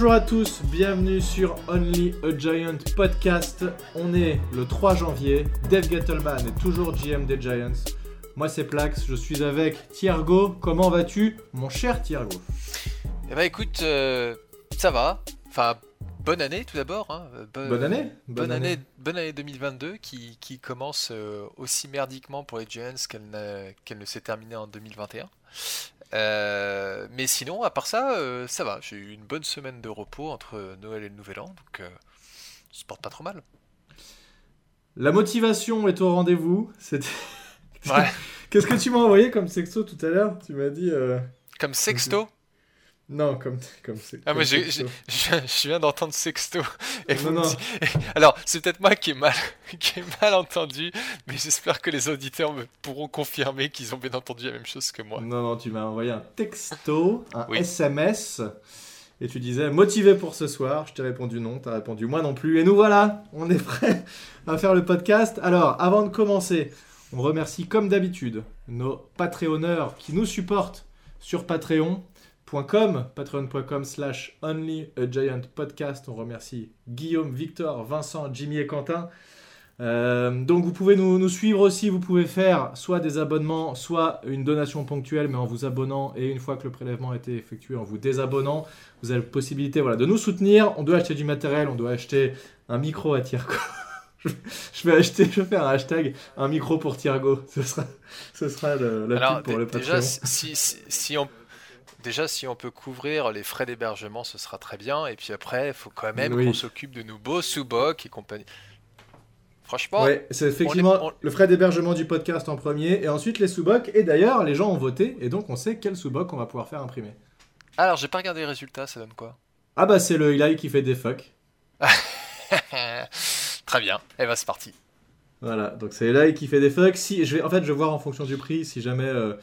Bonjour à tous, bienvenue sur Only a Giant podcast. On est le 3 janvier, Dave Gettleman est toujours GM des Giants. Moi c'est Plax, je suis avec Thiergo. Comment vas-tu, mon cher Thiergo? Eh bah écoute, euh, ça va. Enfin, bonne année tout d'abord. Hein. bonne année bonne, année. bonne année 2022 qui, qui commence euh, aussi merdiquement pour les Giants qu'elle qu'elle ne s'est terminée en 2021. Euh, mais sinon, à part ça, euh, ça va. J'ai eu une bonne semaine de repos entre Noël et le Nouvel An, donc euh, ça se porte pas trop mal. La motivation est au rendez-vous. Qu'est-ce que tu m'as envoyé comme sexto tout à l'heure? Tu m'as dit. Comme sexto? Non, comme comme Ah, mais je viens d'entendre sexto. Et non, Alors, c'est peut-être moi qui ai mal, qui mal entendu, mais j'espère que les auditeurs me pourront confirmer qu'ils ont bien entendu la même chose que moi. Non, non, tu m'as envoyé un texto, un SMS, et tu disais motivé pour ce soir. Je t'ai répondu non, tu as répondu moi non plus. Et nous voilà, on est prêts à faire le podcast. Alors, avant de commencer, on remercie comme d'habitude nos Patreonneurs qui nous supportent sur Patreon patreon.com slash only a giant podcast. On remercie Guillaume, Victor, Vincent, Jimmy et Quentin. Euh, donc vous pouvez nous, suivre aussi, vous pouvez faire soit des abonnements, soit une donation ponctuelle, mais en vous abonnant et une fois que le prélèvement a été effectué, en vous désabonnant, vous avez la possibilité voilà, de nous soutenir. On doit acheter du matériel, on doit acheter un micro à Tiergo. je vais acheter, je vais faire un hashtag, un micro pour Tiergo. Ce sera, ce sera la pub pour le Patreon. Déjà, si, si, si on déjà, si on peut couvrir les frais d'hébergement, ce sera très bien. Et puis après, il faut quand même qu'on s'occupe de nos beaux sous-bocs et compagnie. Franchement, ouais, c'est effectivement le frais d'hébergement du podcast en premier, et ensuite les sous-bocs. Et d'ailleurs, les gens ont voté, et donc on sait quel sous-boc on va pouvoir faire imprimer. Alors, j'ai pas regardé les résultats, ça donne quoi? Ah bah c'est le Eli qui fait des fuck. très bien, et eh bah ben, c'est parti. Voilà, donc c'est Eli qui fait des fuck. Si, je vais, en fait, je vais voir en fonction du prix, si jamais euh,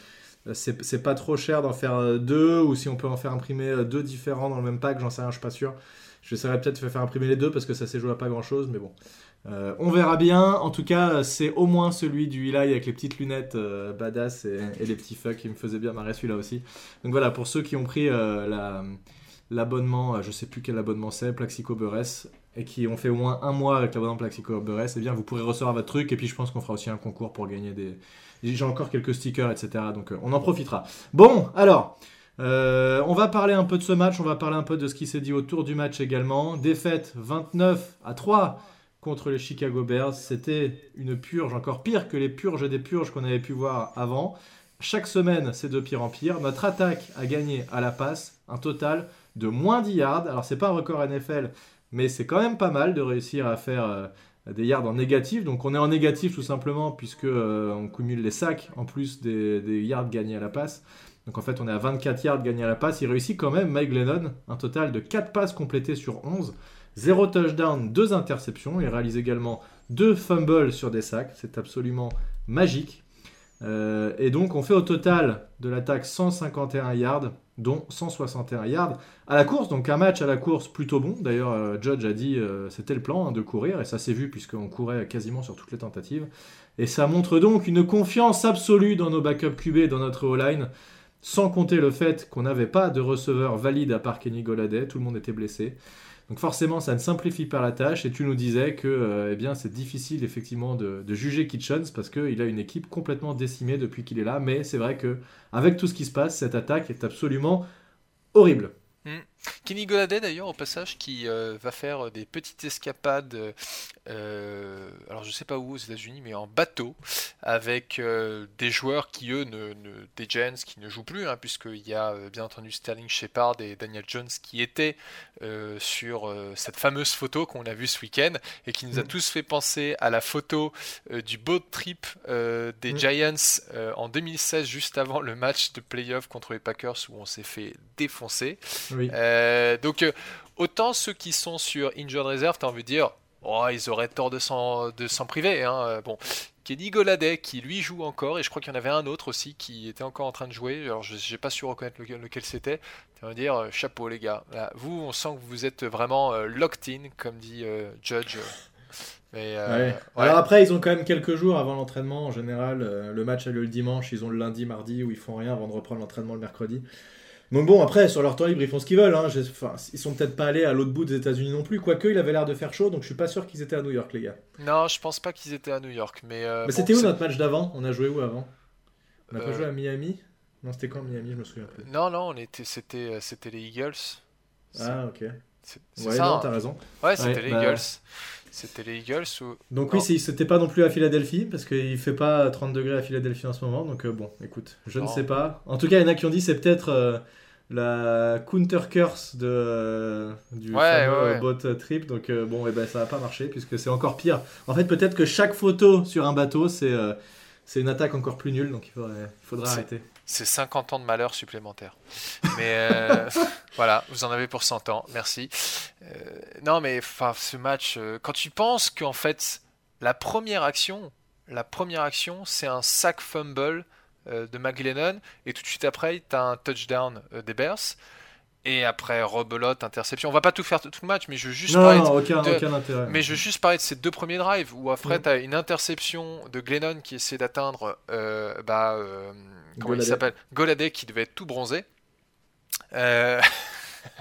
c'est pas trop cher d'en faire euh, deux, ou si on peut en faire imprimer euh, deux différents dans le même pack, j'en sais rien, je suis pas sûr. J'essaierai peut-être de faire imprimer les deux parce que ça s'est joué à pas grand chose, mais bon. on verra bien. En tout cas, c'est au moins celui du Eli avec les petites lunettes badass et, les petits fucks qui me faisaient bien marrer celui-là aussi. Donc voilà, pour ceux qui ont pris l'abonnement, je sais plus quel abonnement c'est, Plaxico Beurres, et qui ont fait au moins un mois avec l'abonnement Plaxico Beurres, eh bien vous pourrez recevoir votre truc. Et puis je pense qu'on fera aussi un concours pour gagner des, j'ai encore quelques stickers, etc. Donc euh, on en profitera. Bon, alors. Euh, on va parler un peu de ce match, on va parler un peu de ce qui s'est dit autour du match également. Défaite 29 à 3 contre les Chicago Bears. C'était une purge, encore pire que les purges des purges qu'on avait pu voir avant. Chaque semaine, c'est de pire en pire. Notre attaque a gagné à la passe un total de moins 10 yards. Alors, c'est pas un record NFL, mais c'est quand même pas mal de réussir à faire euh, des yards en négatif. Donc on est en négatif tout simplement puisque euh, on cumule les sacs en plus des, yards gagnés à la passe. Donc en fait on est à 24 yards gagnés à la passe. Il réussit quand même Mike Glennon un total de 4 passes complétées sur 11. 0 touchdown, 2 interceptions. Il réalise également 2 fumbles sur des sacs. C'est absolument magique. Euh, et donc on fait au total de l'attaque 151 yards, dont 161 yards à la course. Donc un match à la course plutôt bon. D'ailleurs, euh, Judge a dit euh, c'était le plan hein, de courir, et ça s'est vu puisqu'on courait quasiment sur toutes les tentatives. Et ça montre donc une confiance absolue dans nos backup QB, dans notre O-line, sans compter le fait qu'on n'avait pas de receveur valide à part Kenny Goladay, tout le monde était blessé. Donc forcément, ça ne simplifie pas la tâche. Et tu nous disais que euh, eh c'est difficile effectivement de, juger Kitchens parce qu'il a une équipe complètement décimée depuis qu'il est là. Mais c'est vrai que avec tout ce qui se passe, cette attaque est absolument horrible. Hmm. Kenny Goladay d'ailleurs au passage qui euh, va faire des petites escapades, euh, alors je sais pas où aux États-Unis, mais en bateau avec euh, des joueurs qui eux, ne, des Gens qui ne jouent plus, hein, puisqu'il y a bien entendu Sterling Shepard et Daniel Jones qui étaient sur cette fameuse photo qu'on a vue ce week-end et qui nous a mm. tous fait penser à la photo du boat trip des mm. Giants en 2016 juste avant le match de playoff contre les Packers où on s'est fait défoncer. Oui. Euh, donc, euh, autant ceux qui sont sur Injured Reserve, t'as envie de dire, oh, ils auraient tort de s'en, priver. Hein. Euh, bon, Kenny Goladay qui lui joue encore, et je crois qu'il y en avait un autre aussi qui était encore en train de jouer. Alors, je n'ai pas su reconnaître lequel, c'était. Tu vas dire, chapeau les gars. vous, on sent que vous êtes vraiment locked in, comme dit Judge. Alors après, ils ont quand même quelques jours avant l'entraînement. En général, le match a lieu le dimanche, ils ont le lundi, mardi où ils font rien avant de reprendre l'entraînement le mercredi. Donc bon, après, sur leur temps libre, ils font ce qu'ils veulent. Hein. Enfin, ils sont peut-être pas allés à l'autre bout des États-Unis non plus. Quoique, il avait l'air de faire chaud, donc je suis pas sûr qu'ils étaient à New York, les gars. Non, je pense pas qu'ils étaient à New York. Mais, euh, mais c'était où notre match d'avant? On a joué où avant? On a pas joué à Miami? Non, c'était quand Miami? Je me souviens plus. Non, non, on était, c'était, c'était les Eagles. Ah, ok. C'est ouais, ça, non, t'as raison. Ouais, c'était les bah, Eagles. C'était les Eagles ou... Donc oui, c'était pas non plus à Philadelphie, parce qu'il fait pas 30 degrés à Philadelphie en ce moment. Donc euh, bon, écoute, je ne sais pas. En tout cas, il y en a qui ont dit c'est peut-être euh, la counter curse de, euh, du fameux bot trip. Donc bon, et eh ben, ça va pas marcher, puisque c'est encore pire. En fait, peut-être que chaque photo sur un bateau, c'est c'est une attaque encore plus nulle, donc il faudrait, il faudrait arrêter. C'est 50 ans de malheur supplémentaire. Mais euh, voilà, vous en avez pour 100 ans, merci. Euh, non, mais ce match, euh, quand tu penses qu'en fait, la première action, la première action, c'est un sac fumble de McGlennon, et tout de suite après, tu as un touchdown des Bears. Et après, rebelote, interception. On va pas tout faire tout le match, mais je veux juste parler. de, Mais je juste parler de ces deux premiers drives où après, tu as une interception de Glennon qui essaie d'atteindre bah, comment il s'appelle? Goladé qui devait être tout bronzé. Euh,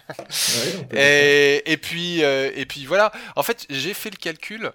et, puis, euh, et puis voilà. En fait, j'ai fait le calcul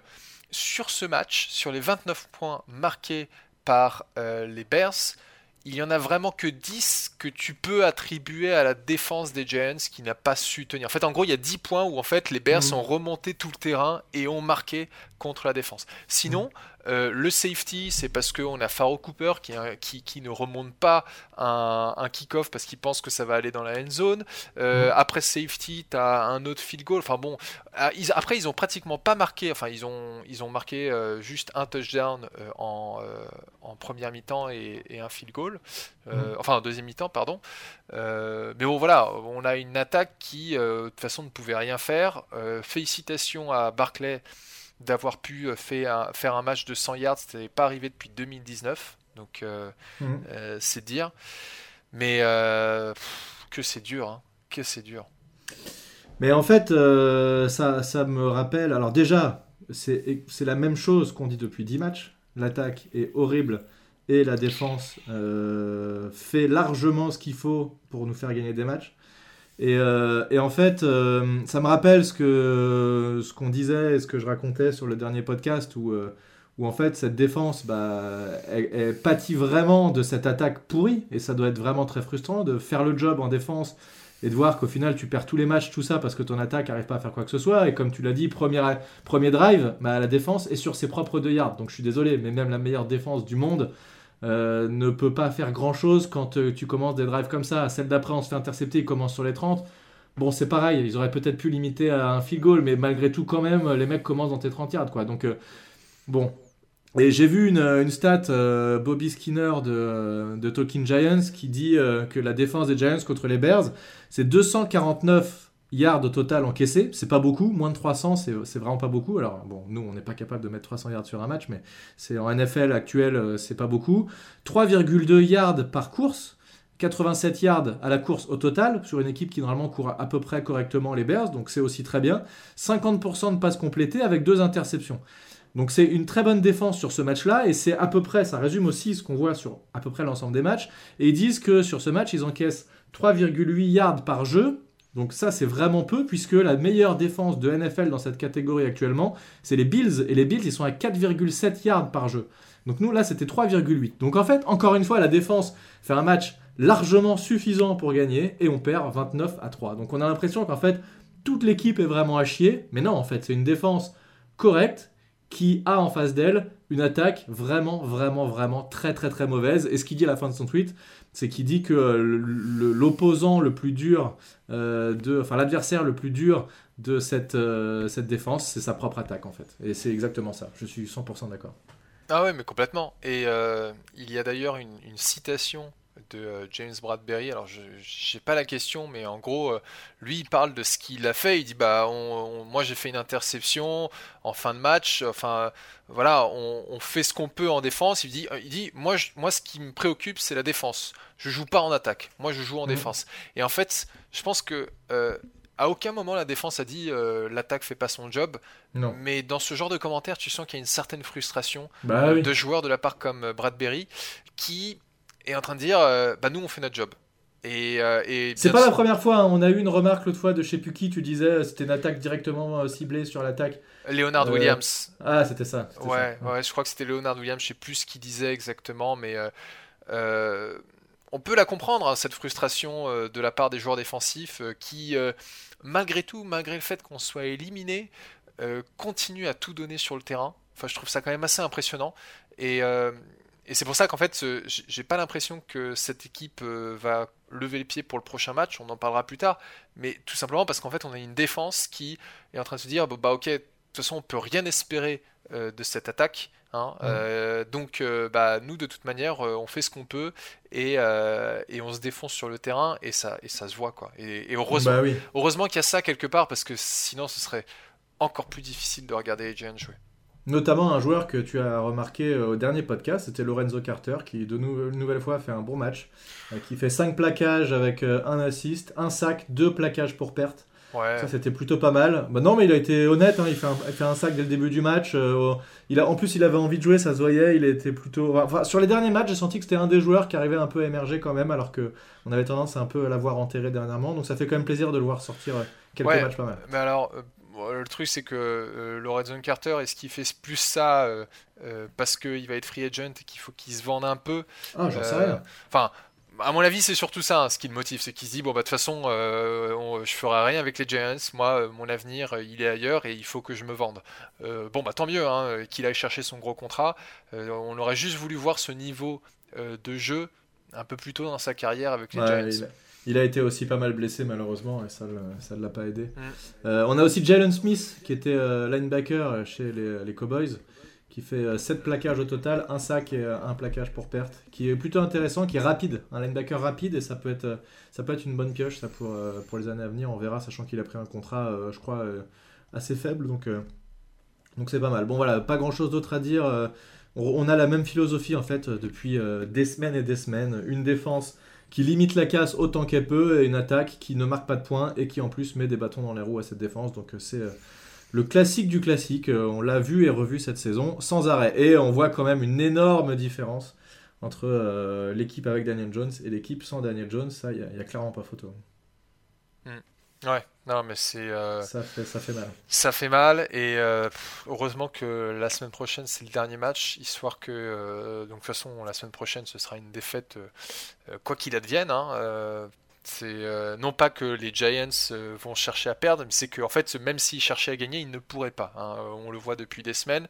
sur ce match, sur les 29 points marqués par euh, les Bears. Il y en a vraiment que 10 que tu peux attribuer à la défense des Giants qui n'a pas su tenir. En fait, en gros, il y a 10 points où en fait les Bears mhm. ont remonté tout le terrain et ont marqué contre la défense. Sinon, euh, le safety, c'est parce qu'on a Faro Cooper qui, qui, ne remonte pas un, un kick-off parce qu'il pense que ça va aller dans la end zone. Euh, mm. Après safety, tu as un autre field goal. Enfin bon, ah, après, ils ont pratiquement pas marqué. Enfin, ils ont, ils ont marqué euh, juste un touchdown en, en, première mi-temps et, un field goal. Mm. Enfin, en deuxième mi-temps, pardon. mais bon, voilà, on a une attaque qui, de toute façon, ne pouvait rien faire. félicitations à Barclay d'avoir pu euh, faire un match de 100 yards, c'était pas arrivé depuis 2019, donc euh, mhm. euh, c'est dire. Mais que c'est dur, hein, que c'est dur. Mais en fait, ça, ça, me rappelle. Alors, déjà, c'est la même chose qu'on dit depuis 10 matchs. L'attaque est horrible et la défense fait largement ce qu'il faut pour nous faire gagner des matchs. Euh, et, en fait, euh, ça me rappelle ce qu'on disait ce que je racontais sur le dernier podcast où, euh, en fait cette défense, bah, elle, pâtit vraiment de cette attaque pourrie et ça doit être vraiment très frustrant de faire le job en défense et de voir qu'au final tu perds tous les matchs, tout ça parce que ton attaque n'arrive pas à faire quoi que ce soit. Et comme tu l'as dit, premier, premier drive, bah, la défense est sur ses propres deux yards. Donc je suis désolé, mais même la meilleure défense du monde, euh, ne peut pas faire grand chose quand euh, tu commences des drives comme ça. Celle d'après, on se fait intercepter, il commence sur les 30. Bon, c'est pareil, ils auraient peut-être pu limiter à un field goal, mais malgré tout, quand même, les mecs commencent dans tes 30 yards, quoi. Donc, euh, bon. Et j'ai vu une, stat, Bobby Skinner de, de, Talking Giants, qui dit que la défense des Giants contre les Bears, c'est 249 yards au total encaissés. C'est pas beaucoup, moins de 300, c'est vraiment pas beaucoup. Alors, bon, nous, on n'est pas capable de mettre 300 yards sur un match, mais c'est en NFL actuel, euh, c'est pas beaucoup. 3,2 yards par course. 87 yards à la course au total sur une équipe qui normalement court à peu près correctement les Bears, donc c'est aussi très bien. 50% de passes complétées avec deux interceptions. Donc c'est une très bonne défense sur ce match-là et c'est à peu près, ça résume aussi ce qu'on voit sur à peu près l'ensemble des matchs. Et ils disent que sur ce match, ils encaissent 3,8 yards par jeu, donc ça, c'est vraiment peu, puisque la meilleure défense de NFL dans cette catégorie actuellement, c'est les Bills. Et les Bills, ils sont à 4,7 yards par jeu. Donc nous, là, c'était 3,8. Donc en fait, encore une fois, la défense fait un match largement suffisant pour gagner, et on perd 29 à 3. Donc on a l'impression qu'en fait, toute l'équipe est vraiment à chier. Mais non, en fait, c'est une défense correcte qui a en face d'elle une attaque vraiment, vraiment, vraiment très, très, très mauvaise. Et ce qu'il dit à la fin de son tweet, c'est qu'il dit que l'opposant le plus dur, euh, de, enfin l'adversaire le plus dur de cette, euh, cette défense, c'est sa propre attaque en fait. Et c'est exactement ça. Je suis 100% d'accord. Ah ouais, mais complètement. Et euh, il y a d'ailleurs une, citation de euh, James Bradbury. Alors, je n'ai pas la question, mais en gros, euh, lui, il parle de ce qu'il a fait. Il dit Bah, moi, j'ai fait une interception en fin de match. Enfin, voilà, on, fait ce qu'on peut en défense. Il dit, il dit moi, moi, ce qui me préoccupe, c'est la défense. Je joue pas en attaque. Moi, je joue en mmh. défense. Et en fait, je pense que. Euh, à aucun moment la défense a dit l'attaque fait pas son job. Non. Mais dans ce genre de commentaires, tu sens qu'il y a une certaine frustration bah de joueurs de la part comme Bradbury qui est en train de dire euh, bah nous on fait notre job. Et, euh, et C'est pas la première fois, hein. on a eu une remarque l'autre fois de je sais plus qui, tu disais euh, c'était une attaque directement ciblée sur l'attaque. Leonard Euh, Williams. Ah, c'était ça. Ouais, ça. ouais, je crois que c'était Leonard Williams, je sais plus ce qu'il disait exactement, mais on peut la comprendre, hein, cette frustration de la part des joueurs défensifs qui, malgré tout, malgré le fait qu'on soit éliminé, continuent à tout donner sur le terrain. Enfin, je trouve ça quand même assez impressionnant. Et, et c'est pour ça qu'en fait, j'ai pas l'impression que cette équipe euh, va lever le pied pour le prochain match. On en parlera plus tard. Mais tout simplement parce qu'en fait, on a une défense qui est en train de se dire, bon, bah ok, de toute façon, on peut rien espérer euh, de cette attaque. hein. Mhm. Euh, donc, euh, bah, nous, de toute manière, on fait ce qu'on peut et, et on se défonce sur le terrain et ça, et ça se voit quoi. Et, et heureusement, Bah oui. heureusement qu'il y a ça quelque part parce que sinon, ce serait encore plus difficile de regarder les Giants jouer. Notamment un joueur que tu as remarqué euh, au dernier podcast, c'était Lorenzo Carter, qui de nou- une nouvelle fois fait un bon match, euh, qui fait 5 plaquages avec euh, un assist, un sac, deux plaquages pour perte. Ouais. Ça c'était plutôt pas mal. Bah non mais il a été honnête, hein, il, fait un, il fait un sac dès le début du match. euh, il a, en plus il avait envie de jouer, ça se voyait, il était plutôt... Enfin, sur les derniers matchs j'ai senti que c'était un des joueurs qui arrivait un peu à émerger quand même, alors que on avait tendance à un peu à l'avoir enterré dernièrement. Donc ça fait quand même plaisir de le voir sortir quelques Ouais. matchs pas mal. Mais alors, bon, le truc c'est que euh, Lorenzo Carter, est-ce qu'il fait plus ça euh, euh, parce qu'il va être free agent et qu'il faut qu'il se vende un peu? Ah j'en sais Euh, rien. Enfin, à mon avis, c'est surtout ça hein, ce qui le motive, c'est qu'il se dit bon bah de toute façon, euh, on- je ferai rien avec les Giants. Moi, euh, mon avenir, euh, il est ailleurs et il faut que je me vende. Euh, bon bah tant mieux hein, euh, qu'il aille chercher son gros contrat. Euh, on aurait juste voulu voir ce niveau euh, de jeu un peu plus tôt dans sa carrière avec les Ouais, Giants. il, il a été aussi pas mal blessé malheureusement et ça ne l'a pas aidé. Euh, on a aussi Jalen Smith qui était euh, linebacker chez les, les Cowboys qui fait 7 plaquages au total, un sac et euh, un plaquage pour perte, qui est plutôt intéressant, qui est rapide, un linebacker rapide et ça peut être, euh, ça peut être une bonne pioche ça pour, euh, pour les années à venir, on verra, sachant qu'il a pris un contrat, euh, je crois, euh, assez faible, donc euh, donc c'est pas mal. Bon voilà, pas grand chose d'autre à dire. euh, on, on a la même philosophie en fait euh, depuis euh, des semaines et des semaines. Une défense qui limite la casse autant qu'elle peut et une attaque qui ne marque pas de points et qui en plus met des bâtons dans les roues à cette défense. Donc euh, c'est euh, le classique du classique. Euh, on l'a vu et revu cette saison sans arrêt. Et on voit quand même une énorme différence entre l'équipe avec Daniel Jones et l'équipe sans Daniel Jones. Ça, il n'y a, clairement pas photo. Ouais, non mais c'est euh, Ça fait, ça fait mal. Ça fait mal et euh, heureusement que la semaine prochaine c'est le dernier match, histoire que euh, donc de toute façon la semaine prochaine ce sera une défaite quoi qu'il advienne. hein, c'est euh, non pas que les Giants vont chercher à perdre, mais c'est que en fait même s'ils cherchaient à gagner, ils ne pourraient pas. hein, on le voit depuis des semaines.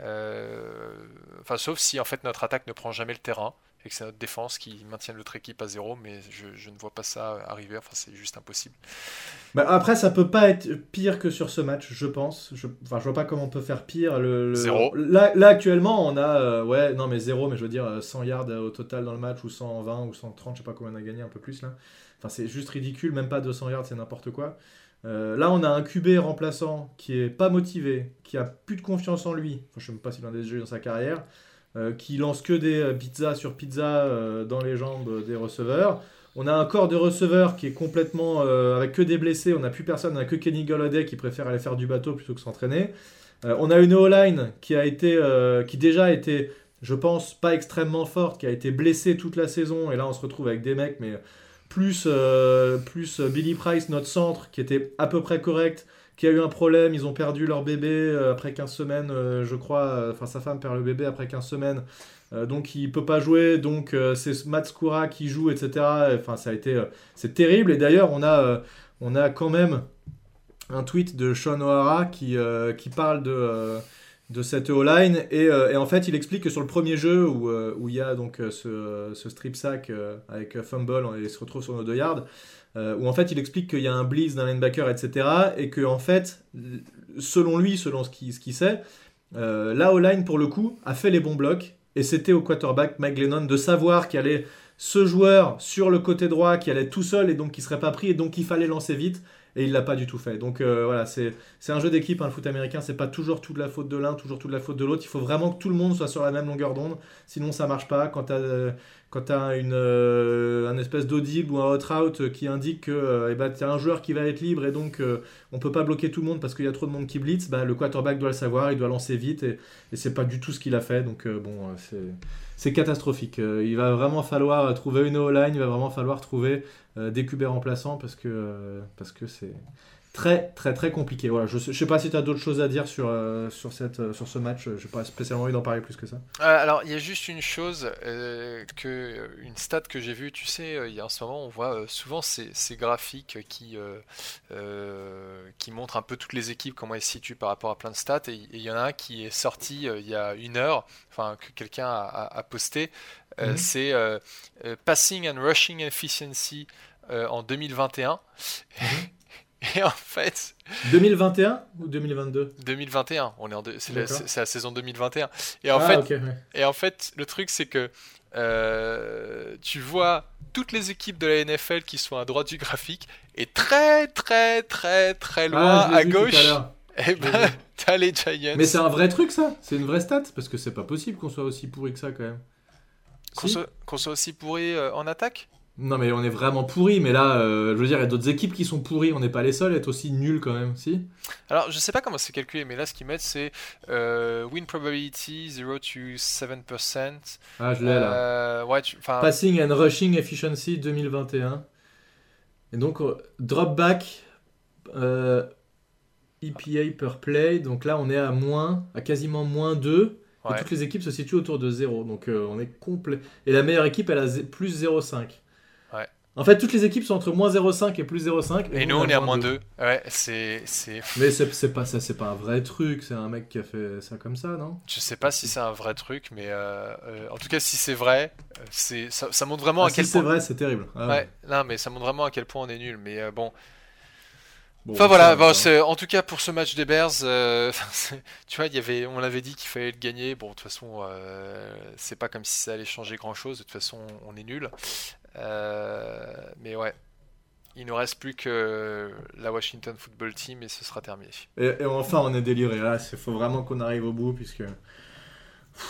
Enfin sauf si en fait notre attaque ne prend jamais le terrain et que c'est notre défense qui maintient notre équipe à zéro, mais je, je ne vois pas ça arriver. Enfin c'est juste impossible. Bah, après, ça peut pas être pire que sur ce match, je pense. Je, enfin, je vois pas comment on peut faire pire. Le, le- Zéro. Là, là, actuellement, on a. euh, ouais, non, mais zéro, mais je veux dire euh, 100 yards au total dans le match, ou 120, ou 130, je sais pas combien on a gagné, un peu plus là. Enfin, c'est juste ridicule, même pas 200 yards, c'est n'importe quoi. Euh, là, on a un QB remplaçant qui est pas motivé, qui a plus de confiance en lui. Enfin, je sais même pas s'il en a déjà eu dans sa carrière. Euh, qui lance que des euh, pizzas sur pizza euh, dans les jambes des receveurs. On a un corps de receveur qui est complètement avec que des blessés. On n'a plus personne. On a que Kenny Golladay qui préfère aller faire du bateau plutôt que s'entraîner. On a une O-line qui a été, qui déjà été, je pense, pas extrêmement forte, qui a été blessée toute la saison. Et là, on se retrouve avec des mecs, mais plus, plus Billy Price, notre centre, qui était à peu près correct, qui a eu un problème. Ils ont perdu leur bébé euh, après 15 semaines, euh, je crois. Enfin, sa femme perd le bébé après 15 semaines. Euh, donc il peut pas jouer, donc euh, c'est Matt Skura qui joue, etc. Enfin, ça a été, euh, c'est terrible. Et d'ailleurs, on a, euh, on a quand même un tweet de Sean O'Hara qui, euh, qui parle de, euh, de cette O-line et, euh, et en fait, il explique que sur le premier jeu où, euh, où il y a donc euh, ce, ce strip sack euh, avec fumble et se retrouve sur nos deux yards, euh, où en fait il explique qu'il y a un blitz d'un linebacker, etc. Et que en fait, selon lui, selon ce qu'il ce qu'il sait, euh, la O-line pour le coup a fait les bons blocs et c'était au quarterback Mike Glennon de savoir qu'il allait ce joueur sur le côté droit qui allait tout seul et donc qui serait pas pris et donc il fallait lancer vite et il l'a pas du tout fait. Donc euh, voilà, c'est un jeu d'équipe, hein, le foot américain, c'est pas toujours toute la faute de l'un, toujours toute la faute de l'autre. Il faut vraiment que tout le monde soit sur la même longueur d'onde, sinon ça marche pas. Quand tu as, quand as une, euh, un espèce d'audible ou un hot route qui indique que euh, eh ben, tu as un joueur qui va être libre et donc on peut pas bloquer tout le monde parce qu'il y a trop de monde qui blitz, bah, le quarterback doit le savoir, il doit lancer vite et, et c'est pas du tout ce qu'il a fait. Donc bon, c'est catastrophique. il va vraiment falloir trouver une O-line, il va vraiment falloir trouver euh, des QB remplaçants parce que euh, parce que c'est très très très compliqué. Voilà, je, sais pas si tu as d'autres choses à dire sur, euh, sur, cette, sur ce match, je n'ai pas spécialement envie d'en parler plus que ça. alors, il y a juste une chose, que, une stat que j'ai vue, tu sais, il y a en ce moment, on voit souvent ces, ces, graphiques qui, qui montrent un peu toutes les équipes, comment elles se situent par rapport à plein de stats, et il y en a un qui est sorti il y a une heure, enfin que quelqu'un a, a, posté, mhm. c'est Passing and Rushing Efficiency euh, en 2021. Mhm. Et en fait. 2021 ou 2022 2021. On est en c'est, la, saison 2021. Et en ah, fait, et en fait, le truc c'est que euh, tu vois toutes les équipes de la NFL qui sont à droite du graphique et très très très très loin ah, à gauche. Et eh ben, t'as les Giants. Mais c'est un vrai truc ça? C'est une vraie stat? Parce que c'est pas possible qu'on soit aussi pourri que ça quand même. Qu'on, soit, soit, aussi pourri euh, en attaque? Non, mais on est vraiment pourri. Mais là, euh, je veux dire, il y a d'autres équipes qui sont pourries. On n'est pas les seuls à être aussi nuls quand même, si? Alors, je sais pas comment c'est calculé, mais là, ce qu'ils mettent, c'est euh, win probability 0 to 7%. Ah, je l'ai là. Euh, Passing and rushing efficiency 2021. Et donc, drop back EPA per play. Donc là, on est à moins, à quasiment moins 2. Et toutes les équipes se situent autour de 0. Donc on est complet. Et la meilleure équipe, elle a plus 0,5. En fait, toutes les équipes sont entre moins 0,5 et plus 0,5. Et, nous, on, est à moins 2. Ouais, c'est. Mais c'est pas ça, c'est pas un vrai truc. C'est un mec qui a fait ça comme ça, non? Je sais pas si c'est un vrai truc, mais euh, euh, en tout cas, si c'est vrai, euh, c'est ça, ça, montre vraiment ah, à quel si point. c'est vrai, c'est terrible. Ah ouais. non, mais ça montre vraiment à quel point on est nul. Mais bon. enfin voilà, bon, en tout cas pour ce match des Bears, tu vois, y avait, on l'avait dit qu'il fallait le gagner. Bon, de toute façon, c'est pas comme si ça allait changer grand chose. De toute façon, on est nul. Euh, mais ouais, il ne reste plus que la Washington Football Team et ce sera terminé. Et, enfin, on est déliré. Là, il faut vraiment qu'on arrive au bout puisque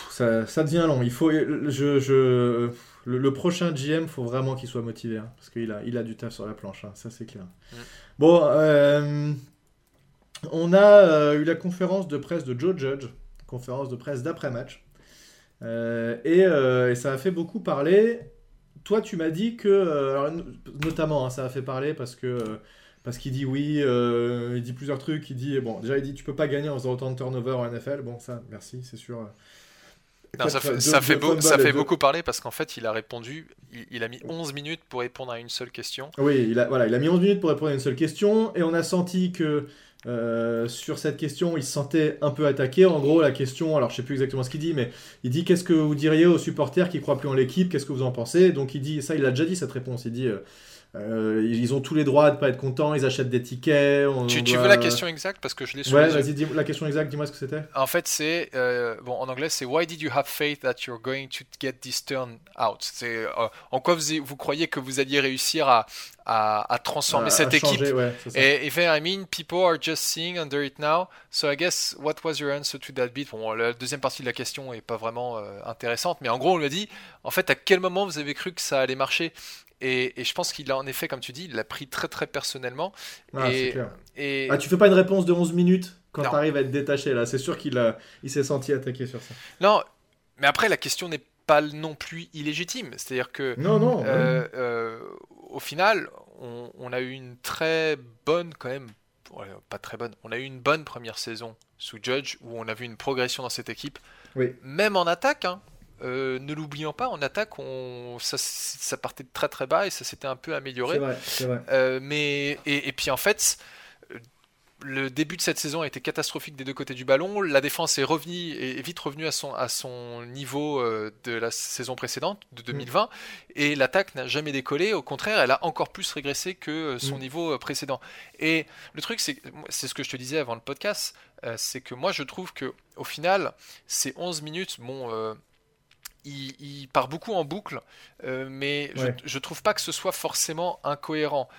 ça, ça, devient long. Il faut, je, je, le, prochain GM, faut vraiment qu'il soit motivé hein, parce qu'il a, il a du taf sur la planche. Hein, ça, c'est clair. Mm. Bon, euh, on a euh, eu la conférence de presse de Joe Judge, conférence de presse d'après match, et, et, ça a fait beaucoup parler toi, tu m'as dit que, euh, notamment, hein, ça a fait parler parce que euh, parce qu'il dit oui, euh, il dit plusieurs trucs. Il dit bon, déjà il dit tu peux pas gagner en faisant autant de turnover en NFL. Bon, ça, merci, c'est sûr. ça fait, ça fait, ça fait beaucoup parler parce qu'en fait, il a répondu, il, a mis 11 minutes pour répondre à une seule question. Oui, il a, voilà, il a mis 11 minutes pour répondre à une seule question et on a senti que euh, sur cette question, il se sentait un peu attaqué. En gros, la question, alors je sais plus exactement ce qu'il dit, mais il dit qu'est-ce que vous diriez aux supporters qui croient plus en l'équipe? Qu'est-ce que vous en pensez? Donc il dit ça, il a déjà dit cette réponse. Il dit euh, euh, ils ont tous les droits de pas être contents, ils achètent des tickets. tu, veux la question exacte? Parce que je l'ai sous Ouais, vas-y, dis la question exacte, dis-moi ce que c'était. En fait, c'est bon en anglais, c'est Why did you have faith that you're going to get this turn out? C'est en quoi vous, vous croyez que vous alliez réussir à, à, transformer cette équipe? et, fait, I mean, people are just seeing under it now. So I guess, what was your answer to that bit? Bon, la deuxième partie de la question est pas vraiment euh, intéressante, mais en gros, on lui a dit, en fait, à quel moment vous avez cru que ça allait marcher? Et, je pense qu'il a en effet, comme tu dis, il l'a pris très très personnellement. Ah, et, et... Ah, tu fais pas une réponse de 11 minutes quand tu arrives à être détaché là. C'est sûr qu'il a... il s'est senti attaqué sur ça. Non, mais après, la question n'est pas non plus illégitime. C'est-à-dire que. Non, non. Euh, euh, au final, on, a eu une très bonne, quand même, pas très bonne, on a eu une bonne première saison sous Judge où on a vu une progression dans cette équipe. Oui. Même en attaque, hein. Euh, ne l'oublions pas, en attaque, on, ça, partait de très très bas et ça s'était un peu amélioré. C'est vrai, euh, mais, et, puis en fait, le début de cette saison a été catastrophique des deux côtés du ballon. La défense est revenue est vite revenue à son, à son niveau euh, de la saison précédente, de 2020, mm. et l'attaque n'a jamais décollé. Au contraire, elle a encore plus régressé que son mm. niveau précédent. Et le truc, c'est c'est ce que je te disais avant le podcast, c'est que moi je trouve que au final, ces 11 minutes, bon. Il, part beaucoup en boucle, mais je, je trouve pas que ce soit forcément incohérent.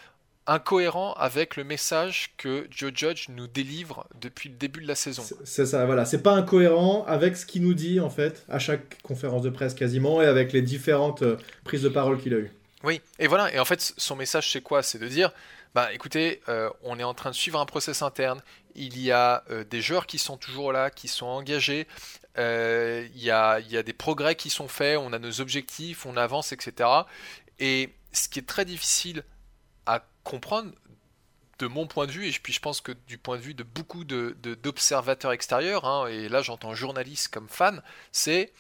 incohérent avec le message que Joe Judge nous délivre depuis le début de la saison. C'est ça, voilà. C'est pas incohérent avec ce qu'il nous dit, en fait, à chaque conférence de presse quasiment, et avec les différentes euh, prises de parole qu'il a eues. Oui, et voilà. Et en fait, son message, c'est quoi? C'est de dire bah écoutez, euh, on est en train de suivre un process interne. Il y a euh, des joueurs qui sont toujours là, qui sont engagés. Il, y a, il y a des progrès qui sont faits. On a nos objectifs, on avance, etc. Et ce qui est très difficile à comprendre de mon point de vue, et puis je pense que du point de vue de beaucoup d'observateurs extérieurs, hein, et là j'entends journaliste comme fan, c'est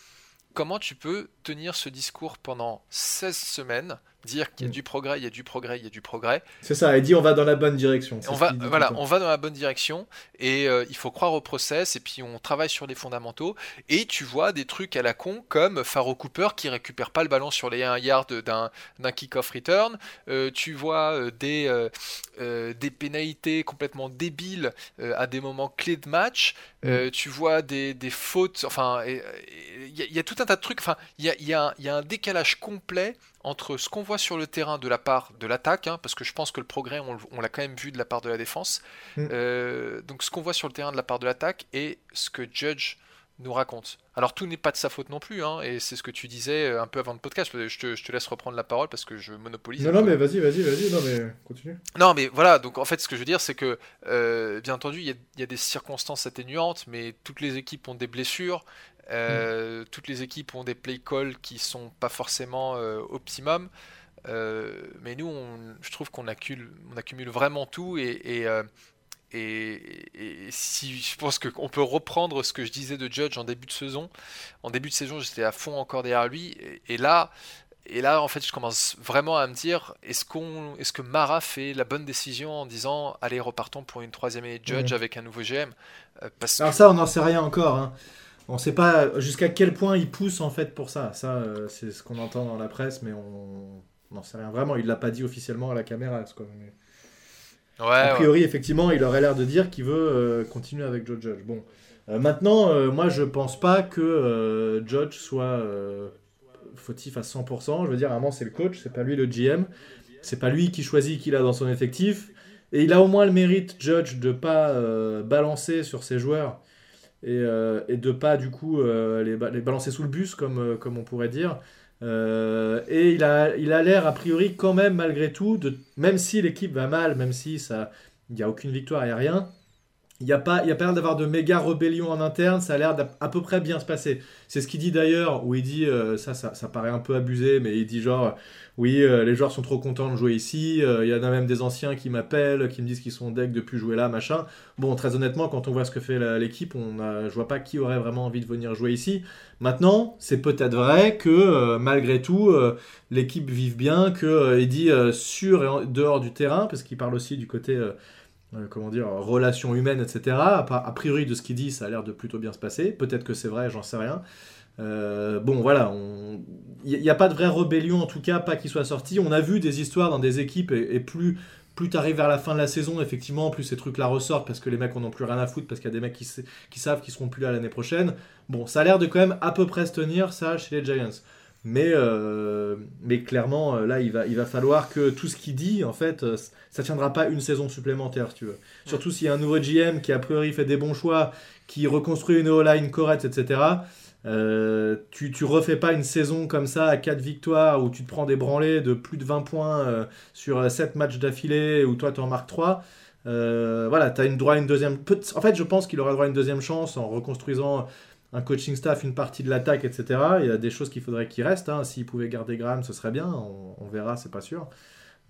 comment tu peux tenir ce discours pendant 16 semaines dire qu'il y a mm. du progrès, il y a du progrès, il y a du progrès. C'est ça, il dit on va dans la bonne direction. On va, voilà, on va dans la bonne direction et euh, il faut croire au process et puis on travaille sur les fondamentaux et tu vois des trucs à la con comme Faro Cooper qui récupère pas le ballon sur les 1 yard d'un, d'un kick-off return, euh, tu vois euh, des, des pénalités complètement débiles à des moments clés de match, mm. tu vois des, des fautes, enfin il y, a tout un tas de trucs, enfin il y a, y, a y a un décalage complet entre ce qu'on voit sur le terrain de la part de l'attaque, hein, parce que je pense que le progrès, on, l'a quand même vu de la part de la défense. Mm. Euh, donc ce qu'on voit sur le terrain de la part de l'attaque et ce que Judge nous raconte. Alors tout n'est pas de sa faute non plus, hein, et c'est ce que tu disais euh, un peu avant le podcast. Je te, laisse reprendre la parole parce que je monopolise. Non, non, mais vas-y, vas-y, vas-y, non, mais continue. Non, mais voilà, donc en fait, ce que je veux dire, c'est que, euh, bien entendu, il y, a des circonstances atténuantes, mais toutes les équipes ont des blessures, euh, toutes les équipes ont des play calls qui sont pas forcément euh, optimum. Euh, mais nous, je trouve qu'on accumule, on accumule vraiment tout et, et, et, si je pense qu'on peut reprendre ce que je disais de Judge en début de saison. En début de saison, j'étais à fond encore derrière lui et, là. Et là, en fait, je commence vraiment à me dire est-ce qu'on, est-ce que Mara fait la bonne décision en disant allez repartons pour une troisième année de Judge avec un nouveau GM parce Alors ça, on n'en sait rien encore. Hein. On ne sait pas jusqu'à quel point il pousse en fait pour ça. Ça, euh, c'est ce qu'on entend dans la presse, mais on n'en sait rien vraiment. Il l'a pas dit officiellement à la caméra. Ouais, a priori, effectivement, il aurait l'air de dire qu'il veut euh, continuer avec Joe Judge. Bon, euh, maintenant, moi, je pense pas que Judge soit fautif à 100%. Je veux dire, à un moment, c'est le coach, c'est pas lui le GM, c'est pas lui qui choisit qui a dans son effectif. Et il a au moins le mérite, Judge, de pas balancer sur ses joueurs et, euh, et de pas du coup euh, les, les, balancer sous le bus comme, euh, comme on pourrait dire. et il a il a l'air a priori quand même malgré tout, de, même si l'équipe va mal, même si ça il n'y a aucune victoire et rien, il n'y a pas, y a pas l'air d'avoir de méga rébellion en interne, ça a l'air d'à peu près bien se passer. C'est ce qu'il dit d'ailleurs, où il dit, ça, ça, ça, paraît un peu abusé, mais il dit genre, oui, euh, les joueurs sont trop contents de jouer ici. Euh, il y en a même des anciens qui m'appellent, qui me disent qu'ils sont deck de plus jouer là, machin. Bon, très honnêtement, quand on voit ce que fait l'équipe, on je vois pas qui aurait vraiment envie de venir jouer ici. Maintenant, c'est peut-être vrai que euh, malgré tout, l'équipe vive bien, que il dit sur et dehors du terrain, parce qu'il parle aussi du côté comment dire, relations humaines, etc. A priori, de ce qu'il dit, ça a l'air de plutôt bien se passer. Peut-être que c'est vrai, j'en sais rien. Euh, bon, voilà, il n'y a pas de vraie rébellion, en tout cas, pas qu'il soit sorti. On a vu des histoires dans des équipes, et, plus, plus tu arrives vers la fin de la saison, effectivement, plus ces trucs-là ressortent parce que les mecs n'ont plus rien à foutre, parce qu'il y a des mecs qui, qui savent qu'ils seront plus là l'année prochaine. Bon, ça a l'air de quand même à peu près se tenir, ça, chez les Giants. Mais, euh, mais clairement, euh, là, il va, il va falloir que tout ce qu'il dit, en fait, ça tiendra pas une saison supplémentaire, si tu veux. Surtout s'il y a un nouveau GM qui, a priori, fait des bons choix, qui reconstruit une O-line correcte, etc. Euh, tu, tu refais pas une saison comme ça à 4 victoires où tu te prends des branlés de plus de 20 points euh, sur 7 matchs d'affilée où toi tu en marques 3. Euh, voilà, tu as une droit à une deuxième. En fait, je pense qu'il aura droit à une deuxième chance en reconstruisant un coaching staff, une partie de l'attaque, etc. Il y a des choses qu'il faudrait qu'il reste. Hein. S'il pouvait garder Graham, ce serait bien. On, verra, c'est pas sûr.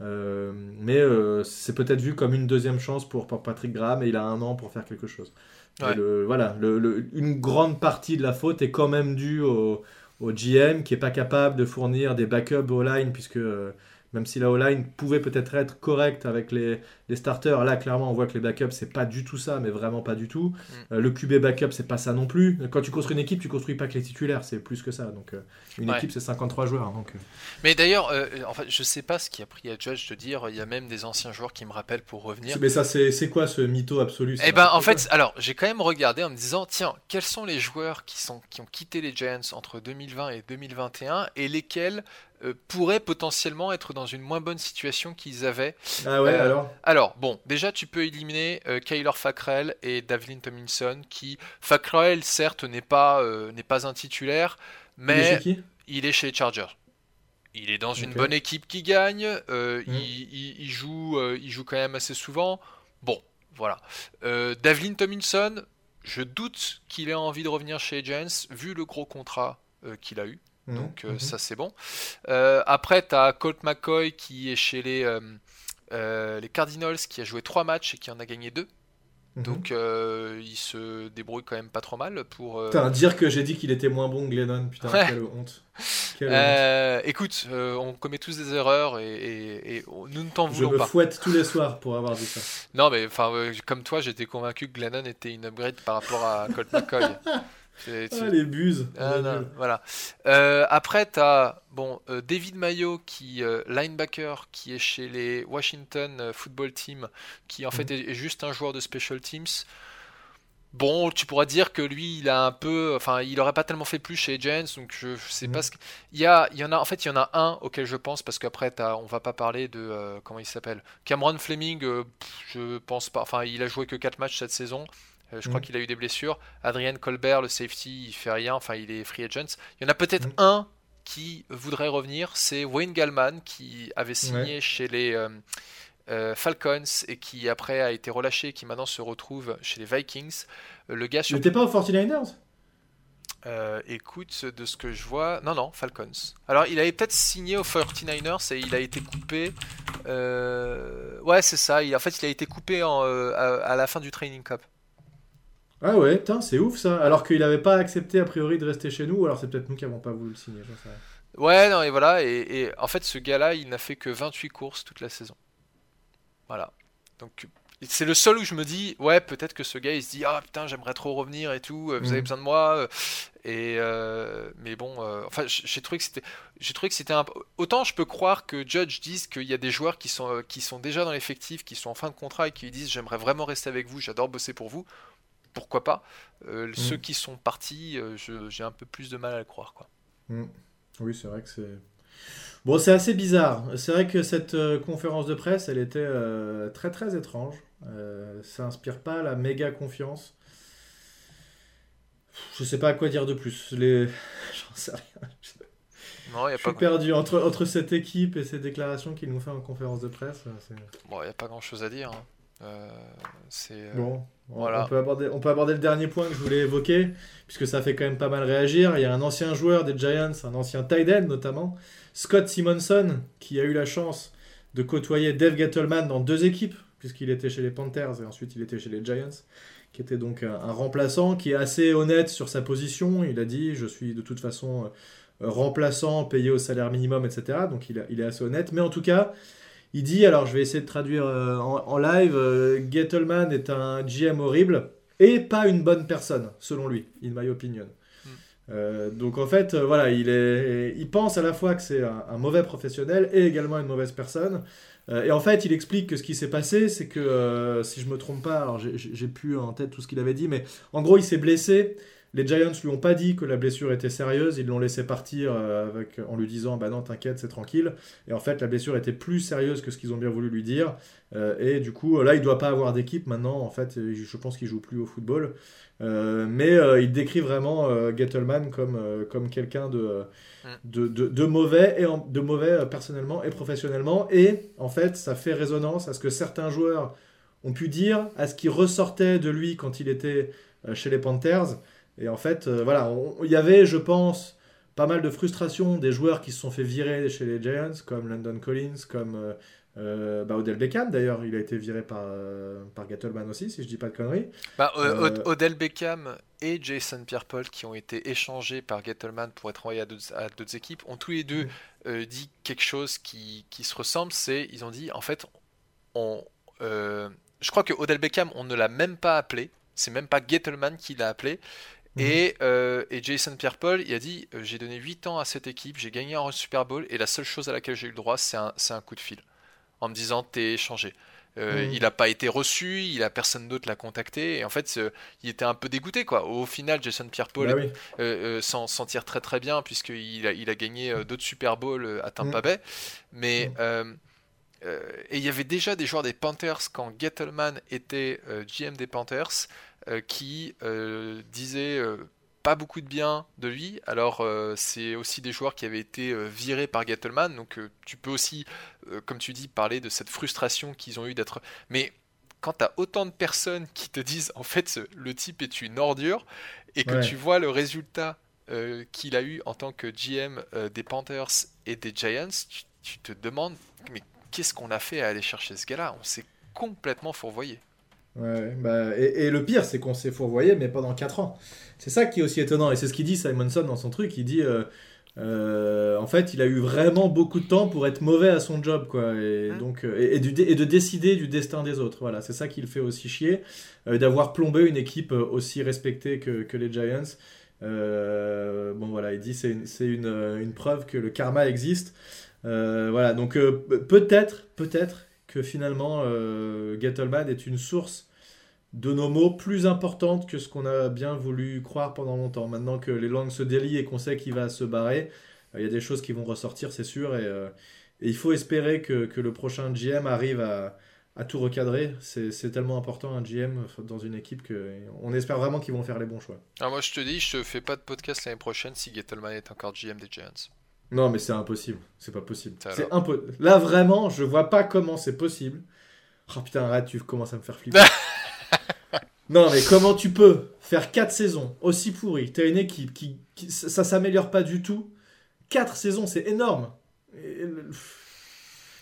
mais c'est peut-être vu comme une deuxième chance pour, pour Patrick Graham et il a un an pour faire quelque chose voilà, le, une grande partie de la faute est quand même due au, GM qui est pas capable de fournir des backups au line puisque euh, même si la O-line pouvait peut-être être correcte avec les, les starters, là, clairement, on voit que les backups, c'est pas du tout ça, mais vraiment pas du tout. Mm. Euh, le QB backup, c'est pas ça non plus. Quand tu construis une équipe, tu construis pas que les titulaires, c'est plus que ça. Donc, euh, une Ouais. équipe, c'est 53 joueurs. Donc, euh, Mais d'ailleurs, en fait, je sais pas ce qui a pris à Judge de dire. Il y a même des anciens joueurs qui me rappellent pour revenir. Mais ça, c'est quoi ce mytho absolu Eh ben, en fait, alors, j'ai quand même regardé en me disant, tiens, quels sont les joueurs qui, sont, qui ont quitté les Giants entre 2020 et 2021 et lesquels euh, pourraient potentiellement être dans une moins bonne situation qu'ils avaient Ah ouais, euh, alors Alors, bon, déjà, tu peux éliminer euh, Kyler Fackrell et Davlin Tomlinson, qui, Fackrell, certes, n'est pas, euh, n'est pas un titulaire, Il est mais il est chez les Chargers. Il est dans une bonne équipe qui gagne, euh, Mm. il, il- il joue, il joue quand même assez souvent. Bon, voilà. Davlin Tomlinson, je doute qu'il ait envie de revenir chez les Giants, vu le gros contrat qu'il a eu. Mhm, Donc euh, mhm. ça c'est bon. Euh, après tu as Colt McCoy qui est chez les, euh, les Cardinals qui a joué 3 matchs et qui en a gagné 2. Mhm. Donc euh, il se débrouille quand même pas trop mal pour... euh, Putain, dire que j'ai dit qu'il était moins bon que Glennon, putain, Ouais. quelle honte. Quelle honte. écoute, on commet tous des erreurs et, et- et nous ne t'en Je voulons me pas. fouette tous les soirs pour avoir dit ça. Non mais enfin comme toi j'étais convaincu que Glennon était une upgrade par rapport à Colt McCoy. Ah, les buses. Ah, non, voilà. Euh, après, tu as bon, euh, David Mayo, qui, euh, linebacker, qui est chez les Washington euh, Football Team, qui en fait est, est juste un joueur de Special Teams. Bon, tu pourras dire que lui, il a un peu, enfin, il aurait pas tellement fait plus chez Giants, donc je, je sais pas Mhm. ce que... Il y a, il y en a, en fait, il y en a un auquel je pense parce qu'après, on va pas parler de comment il s'appelle, Cameron Fleming. pff, je pense pas, enfin, il a joué que 4 matchs cette saison. Euh, je crois Mhm. qu'il a eu des blessures. Adrien Colbert, le safety, il fait rien. Enfin, il est free agent. Il y en a peut-être Mhm. un qui voudrait revenir. C'est Wayne Gallman qui avait signé chez les euh, euh, Falcons et qui après a été relâché et qui maintenant se retrouve chez les Vikings. Le gars sur était pas aux 49ers euh, écoute, de ce que je vois. Non, non, Falcons. Alors, il avait peut-être signé aux 49ers et il a été coupé. Ouais, c'est ça. Il... En fait, il a été coupé en, à, à la fin du training camp. Ah ouais, putain, c'est ouf ça. Alors qu'il avait pas accepté a priori de rester chez nous, ou alors c'est peut-être nous qui avons pas voulu le signer. Ouais, non, et voilà. Et, et en fait, ce gars-là, il n'a fait que 28 courses toute la saison. Voilà. Donc, c'est le seul où je me dis, ouais, peut-être que ce gars, il se dit, ah putain, j'aimerais trop revenir et tout, euh, vous avez Mhm. besoin de moi. euh, Et euh, mais bon, euh, enfin, j'ai trouvé que c'était, j'ai trouvé que c'était un... autant je peux croire que Judge dise qu'il y a des joueurs qui sont qui sont déjà dans l'effectif, qui sont en fin de contrat et qui lui disent, j'aimerais vraiment rester avec vous, j'adore bosser pour vous. Pourquoi pas Euh, Ceux qui sont partis, euh, j'ai un peu plus de mal à le croire, quoi. Hmm. Oui, c'est vrai que c'est. Bon, c'est assez bizarre. C'est vrai que cette euh, conférence de presse, elle était euh, très très étrange. Euh, ça inspire pas la méga confiance. Je sais pas à quoi dire de plus. Les... J'en sais rien. Non, y a Je pas. suis perdu entre, entre cette équipe et ces déclarations qu'il nous fait en conférence de presse. Bon, il n'y a pas grand chose à dire. hein. Euh, c'est. euh, Bon, on, voilà. on peut aborder, on peut aborder le dernier point que je voulais évoquer, puisque ça fait quand même pas mal réagir. Il y a un ancien joueur des Giants, un ancien tight end notamment, Scott Simonson, qui a eu la chance de côtoyer Dave Gettleman dans deux équipes, puisqu'il était chez les Panthers et ensuite il était chez les Giants, qui était donc un, un remplaçant qui est assez honnête sur sa position. Il a dit Je suis de toute façon euh, remplaçant, payé au salaire minimum, etc. Donc il, a- il est assez honnête. Mais en tout cas, il dit, alors je vais essayer de traduire euh, en, en live, euh, Gettleman est un GM horrible et pas une bonne personne, selon lui, in my opinion. Mm. Euh, donc en fait, voilà, il, est, il pense à la fois que c'est un, un mauvais professionnel et également une mauvaise personne. Et en fait, il explique que ce qui s'est passé, c'est que, si je me trompe pas, alors j'ai plus en tête tout ce qu'il avait dit, mais en gros, il s'est blessé. Les Giants lui ont pas dit que la blessure était sérieuse, ils l'ont laissé partir euh, avec, en lui disant bah non t'inquiète c'est tranquille. Et en fait la blessure était plus sérieuse que ce qu'ils ont bien voulu lui dire. Euh, et du coup là il doit pas avoir d'équipe maintenant en fait je pense qu'il joue plus au football. Euh, mais il décrit vraiment Gettleman comme, comme quelqu'un de, euh, de, de, de mauvais, et en- de mauvais personnellement et professionnellement. Et en fait ça fait résonance à ce que certains joueurs ont pu dire, à ce qui ressortait de lui quand il était chez les Panthers. Et en fait, euh, voilà, il y avait, je pense, pas mal de frustration des joueurs qui se sont fait virer chez les Giants, comme London Collins, comme euh, euh, bah, Odell Beckham d'ailleurs, il a été viré par, euh, par Gettleman aussi, si je dis pas de conneries. Bah, Od- Odell Beckham et Jason Pierre-Paul, qui ont été échangés par Gettleman pour être envoyés à d'autres équipes, ont tous les deux dit quelque chose qui, qui se ressemble. C'est, ils ont dit, en fait, on, je crois que Odell Beckham, on ne l'a même pas appelé. C'est même pas Gettleman qui l'a appelé. Mhm. Et, Jason Pierre-Paul, il a dit J'ai donné 8 ans à cette équipe, j'ai gagné un Super Bowl, et la seule chose à laquelle j'ai eu le droit, c'est un, un, coup de fil. En me disant T'es échangé. Euh, mm. Il n'a pas été reçu, il a personne d'autre l'a contacté. Et en fait, il était un peu dégoûté. Quoi. Au final, Jason Pierre-Paul bah euh, euh, s'en tire très très bien, puisqu'il a, il a gagné d'autres Super Bowls à Tampa mm. Bay. Mais. Et il y avait déjà des joueurs des Panthers quand Gettleman était GM des Panthers qui disaient pas beaucoup de bien de lui. Alors, euh, c'est aussi des joueurs qui avaient été euh, virés par Gettleman. Donc, euh, tu peux aussi, comme tu dis, parler de cette frustration qu'ils ont eu d'être. Mais quand tu as autant de personnes qui te disent en fait le type est une ordure et que tu vois le résultat qu'il a eu en tant que GM des Panthers et des Giants, tu, tu te demandes mais qu'est-ce qu'on a fait à aller chercher ce gars-là? On s'est complètement fourvoyé. Ouais, bah, et, le pire, c'est qu'on s'est fourvoyé, mais pendant 4 ans. C'est ça qui est aussi étonnant, et c'est ce qu'il dit Simonson dans son truc. Il dit, euh, euh, en fait, il a eu vraiment beaucoup de temps pour être mauvais à son job, quoi, et, mmh. donc, euh, et, et, de décider du destin des autres. Voilà, c'est ça qui le fait aussi chier, d'avoir plombé une équipe aussi respectée que, que les Giants. bon, voilà, il dit c'est c'est une, une, preuve que le karma existe. voilà, donc peut-être, peut-être que finalement Gettleman est une source de nos mots plus importante que ce qu'on a bien voulu croire pendant longtemps. Maintenant que les langues se délient et qu'on sait qu'il va se barrer, euh, il y a des choses qui vont ressortir, c'est sûr. Et, euh, il faut espérer que, le prochain GM arrive à, tout recadrer. C'est tellement important un GM dans une équipe qu'on espère vraiment qu'ils vont faire les bons choix. Alors moi je te dis, je fais pas de podcast l'année prochaine si Gettleman est encore GM des Giants. Non mais c'est impossible, c'est pas possible. C'est Là vraiment, je vois pas comment c'est possible. Oh putain arrête, tu commences à me faire flipper. Non, mais comment tu peux faire 4 saisons aussi pourries? T'as une équipe qui, ça s'améliore pas du tout. 4 saisons, c'est énorme.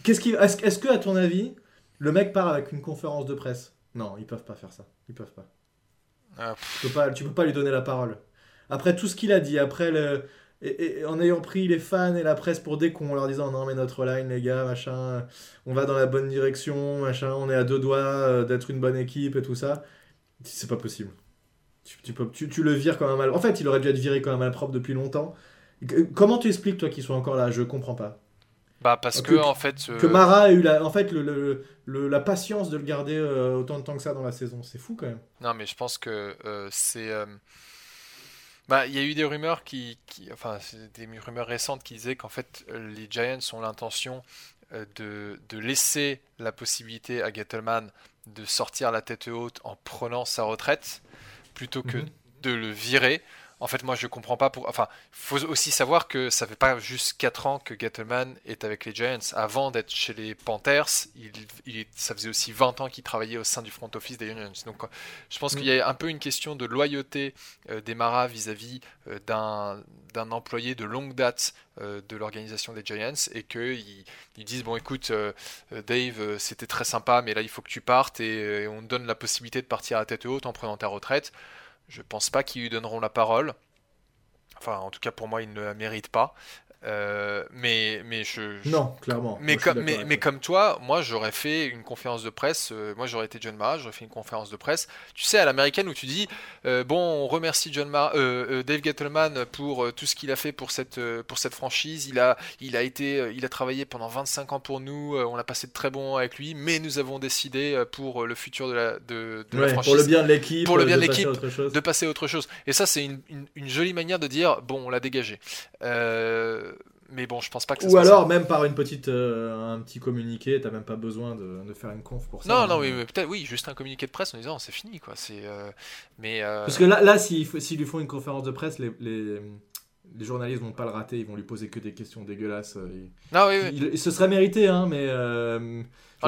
Qu'est-ce qui, est-ce, que à ton avis, le mec part avec une conférence de presse? Non, ils peuvent pas faire ça. Ils peuvent pas. Ah, tu, peux pas tu peux pas lui donner la parole. Après tout ce qu'il a dit, après le, et, en ayant pris les fans et la presse pour des cons, en leur disant non mais notre line les gars, machin, on va dans la bonne direction, machin, on est à deux doigts euh, d'être une bonne équipe et tout ça. C'est pas possible. Tu, peux, tu, le vires quand même mal. En fait, il aurait dû être viré quand même mal propre depuis longtemps. Comment tu expliques, toi, qu'il soit encore là? Je comprends pas. Bah, parce que, en fait. Que Mara a eu la, en fait, le, la patience de le garder euh, autant de temps que ça dans la saison. C'est fou quand même. Non, mais je pense que euh, c'est. Euh, bah, il y a eu des rumeurs qui, qui enfin, des rumeurs récentes qui disaient qu'en fait, les Giants ont l'intention de, de, laisser la possibilité à Gettleman de sortir la tête haute en prenant sa retraite plutôt que mhm. de le virer. En fait, moi, je comprends pas pour. Enfin, faut aussi savoir que ça fait pas juste 4 ans que Gettleman est avec les Giants. Avant d'être chez les Panthers, il, ça faisait aussi 20 ans qu'il travaillait au sein du front office des Unions. Donc, je pense qu'il y a un peu une question de loyauté euh, des Maras vis-à-vis euh, d'un employé de longue date euh, de l'organisation des Giants et qu'ils ils disent bon écoute Dave c'était très sympa mais là il faut que tu partes et, on te donne la possibilité de partir à tête haute en prenant ta retraite je pense pas qu'ils lui donneront la parole. Enfin, en tout cas, pour moi, il ne la mérite pas. Euh, mais, mais je, Non, clairement. Mais, comme, mais, mais, comme toi, moi j'aurais fait une conférence de presse. Euh, moi j'aurais été John Mara, j'aurais fait une conférence de presse. Tu sais, à l'américaine où tu dis euh, Bon, on remercie John Mara, Dave Gettleman pour tout ce qu'il a fait pour cette, pour cette franchise. Il a, il, a été, il a travaillé pendant 25 ans pour nous. on a passé de très bons avec lui. Mais nous avons décidé pour le futur de la, de, la franchise. Pour le bien de l'équipe. Pour le bien de l'équipe. De passer à autre chose. Et ça, c'est une, une, une, jolie manière de dire Bon, on l'a dégagé. Euh mais bon, je pense pas que ça Ou alors, même par une petite, euh, un petit communiqué, t'as même pas besoin de, faire une conf pour ça. Non, non, oui, peut-être, oui, juste un communiqué de presse en disant c'est fini, quoi. C'est, euh, mais. Euh, Parce que là, là s'ils lui font une conférence de presse, les, les, les journalistes vont pas le rater, ils vont lui poser que des questions dégueulasses. Non, oui, oui. Il, se serait mérité, hein, mais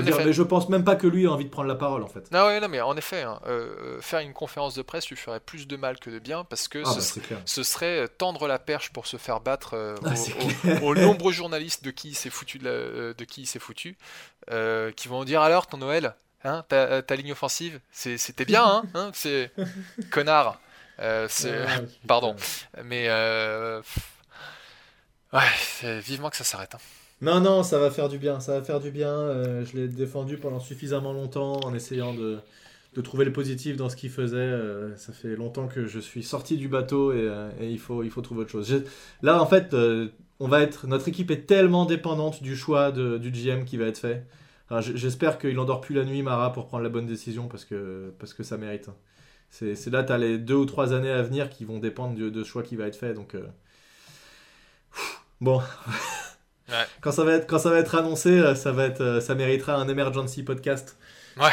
mais je pense même pas que lui ait envie de prendre la parole en fait. Non, non mais en effet, hein, euh, faire une conférence de presse lui ferait plus de mal que de bien parce que ah, ce, bah, serait euh, tendre la perche pour se faire battre euh, ah, aux, nombreux journalistes de qui il s'est foutu, de, qui il s'est foutu, qui vont dire alors ton Noël, hein, ta, ligne offensive, c'était bien, hein, hein c'est connard. C'est ah, pardon, mais ouais, vivement que ça s'arrête. Hein. Non, non, ça va faire du bien, ça va faire du bien. Euh, je l'ai défendu pendant suffisamment longtemps en essayant de, de trouver le positif dans ce qu'il faisait. Euh, ça fait longtemps que je suis sorti du bateau et, euh, et il, faut, il faut trouver autre chose. Là, en fait, on va être, notre équipe est tellement dépendante du choix de, du GM qui va être fait. J'espère qu'il n'endort plus la nuit, Mara, pour prendre la bonne décision parce que, parce que ça mérite. C'est là, tu as les deux ou trois années à venir qui vont dépendre de, de ce choix qui va être fait. Donc, bon. Quand, ça va être, quand ça va être annoncé, euh, ça, va être, euh, ça méritera un emergency podcast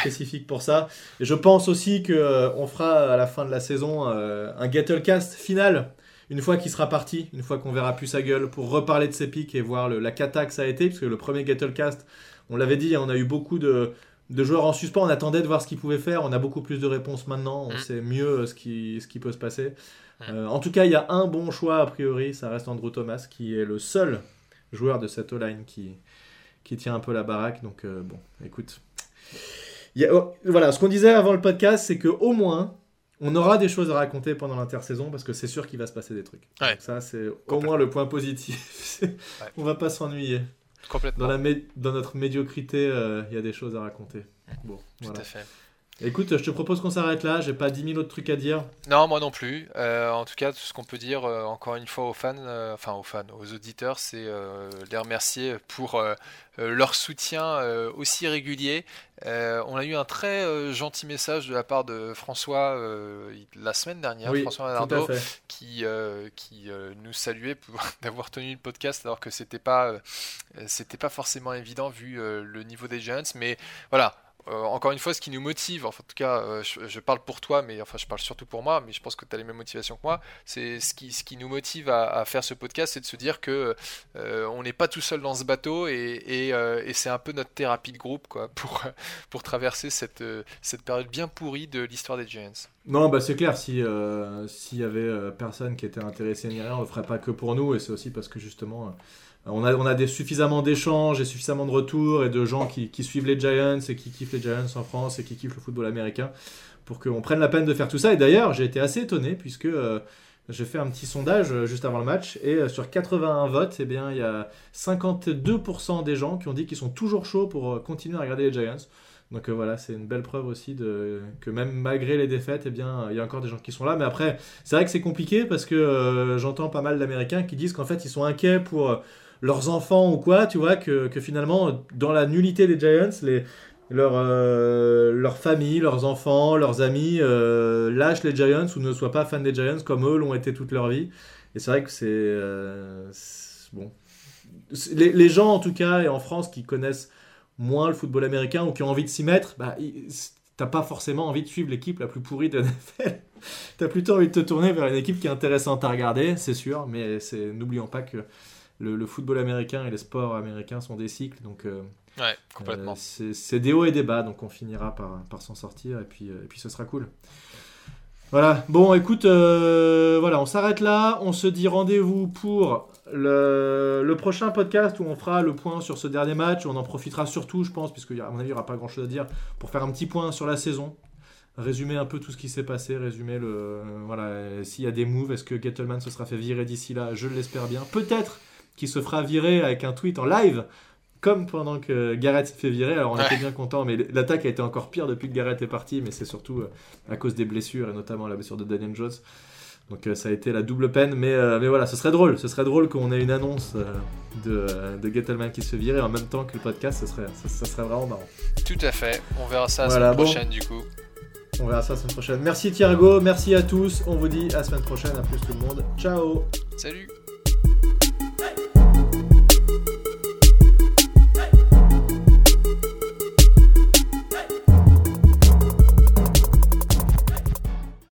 spécifique pour ça. Et je pense aussi qu'on euh, on fera à la fin de la saison un Gettlecast final, une fois qu'il sera parti, une fois qu'on verra plus sa gueule, pour reparler de ses pics et voir le, la cata que ça a été, parce que le premier Gettlecast, on l'avait dit, on a eu beaucoup de, de joueurs en suspens, on attendait de voir ce qu'ils pouvaient faire, on a beaucoup plus de réponses maintenant, on mm. sait mieux ce qui, ce qui peut se passer. Mm. en tout cas, il y a un bon choix a priori, ça reste Andrew Thomas, qui est le seul joueur de cette O-line qui, qui tient un peu la baraque. Donc, euh, bon, écoute. Oh, voilà, ce qu'on disait avant le podcast, c'est qu'au moins, on aura des choses à raconter pendant l'intersaison parce que c'est sûr qu'il va se passer des trucs. ça, c'est au moins le point positif. On va pas s'ennuyer. Complètement. Dans, la dans notre médiocrité, euh, il y a des choses à raconter. Bon, Tout à fait. Écoute, je te propose qu'on s'arrête là. J'ai pas 10 000 autres trucs à dire. Non, moi non plus. Euh, en tout cas, tout ce qu'on peut dire, euh, encore une fois, aux fans, euh, enfin aux fans, aux auditeurs, c'est les remercier pour leur soutien aussi régulier. on a eu un très gentil message de la part de François la semaine dernière, François Manardo, qui, qui nous saluait pour d'avoir tenu le podcast alors que c'était pas, c'était pas forcément évident vu le niveau des Giants. Mais voilà euh, encore une fois, ce qui nous motive, en tout cas, euh, je, parle pour toi, mais enfin, je parle surtout pour moi, mais je pense que tu as les mêmes motivations que moi. C'est ce qui, ce qui nous motive à, faire ce podcast, c'est de se dire que euh, on n'est pas tout seul dans ce bateau et, et, c'est un peu notre thérapie de groupe, quoi, pour, pour traverser cette, cette période bien pourrie de l'histoire des Giants. Non, bah c'est clair, si s'il y avait personne qui était intéressé ni rien, on le ferait pas que pour nous, et c'est aussi parce que justement on a, on a suffisamment d'échanges et suffisamment de retours et de gens qui, suivent les Giants et qui kiffent les Giants en France et qui kiffent le football américain pour qu'on prenne la peine de faire tout ça. Et d'ailleurs, j'ai été assez étonné puisque euh, j'ai fait un petit sondage euh, juste avant le match et euh, sur 81 votes, eh bien, il y a 52% des gens qui ont dit qu'ils sont toujours chauds pour continuer à regarder les Giants. Donc voilà, c'est une belle preuve aussi de, que même malgré les défaites, eh bien, il y a encore des gens qui sont là. Mais après, c'est vrai que c'est compliqué parce que j'entends pas mal d'Américains qui disent qu'en fait, ils sont inquiets pour leurs enfants ou quoi, tu vois, que, finalement, dans la nullité des Giants, les, leur, euh, leur famille, leurs enfants, leurs amis euh, lâchent les Giants ou ne soient pas fans des Giants comme eux l'ont été toute leur vie. Et c'est vrai que c'est. Euh, bon. Les, gens, en tout cas, et en France, qui connaissent moins le football américain ou qui ont envie de s'y mettre, bah, t'as pas forcément envie de suivre l'équipe la plus pourrie de NFL. t'as plutôt envie de te tourner vers une équipe qui est intéressante à regarder, c'est sûr, mais n'oublions pas que le, football américain et les sports américains sont des cycles, donc euh, ouais, complètement. Euh, c'est des hauts et des bas, donc on finira par, par s'en sortir et puis, euh, et puis ce sera cool. Voilà, bon écoute, voilà, on s'arrête là, on se dit rendez-vous pour le, le, prochain podcast où on fera le point sur ce dernier match, on en profitera surtout, je pense, puisque à mon avis il n'y aura pas grand-chose à dire, pour faire un petit point sur la saison, résumer un peu tout ce qui s'est passé, résumer le voilà s'il y a des moves, est-ce que Gettleman se sera fait virer d'ici là, je l'espère bien. Peut-être qui se fera virer avec un tweet en live, comme pendant que Garrett s'est fait virer. Alors on était bien content, mais l'attaque a été encore pire depuis que Garrett est parti, mais c'est surtout euh, à cause des blessures et notamment la blessure de Daniel Jones. Donc euh, ça a été la double peine, mais, euh, mais voilà, ce serait drôle. Ce serait drôle qu'on ait une annonce de, de Gettleman qui se virait en même temps que le podcast. Ce serait, ça, serait vraiment marrant. Tout à fait. On verra ça la semaine prochaine du coup. On verra ça la semaine prochaine. Merci Thiergo, merci à tous. On vous dit à la semaine prochaine. À plus tout le monde. Ciao. Salut.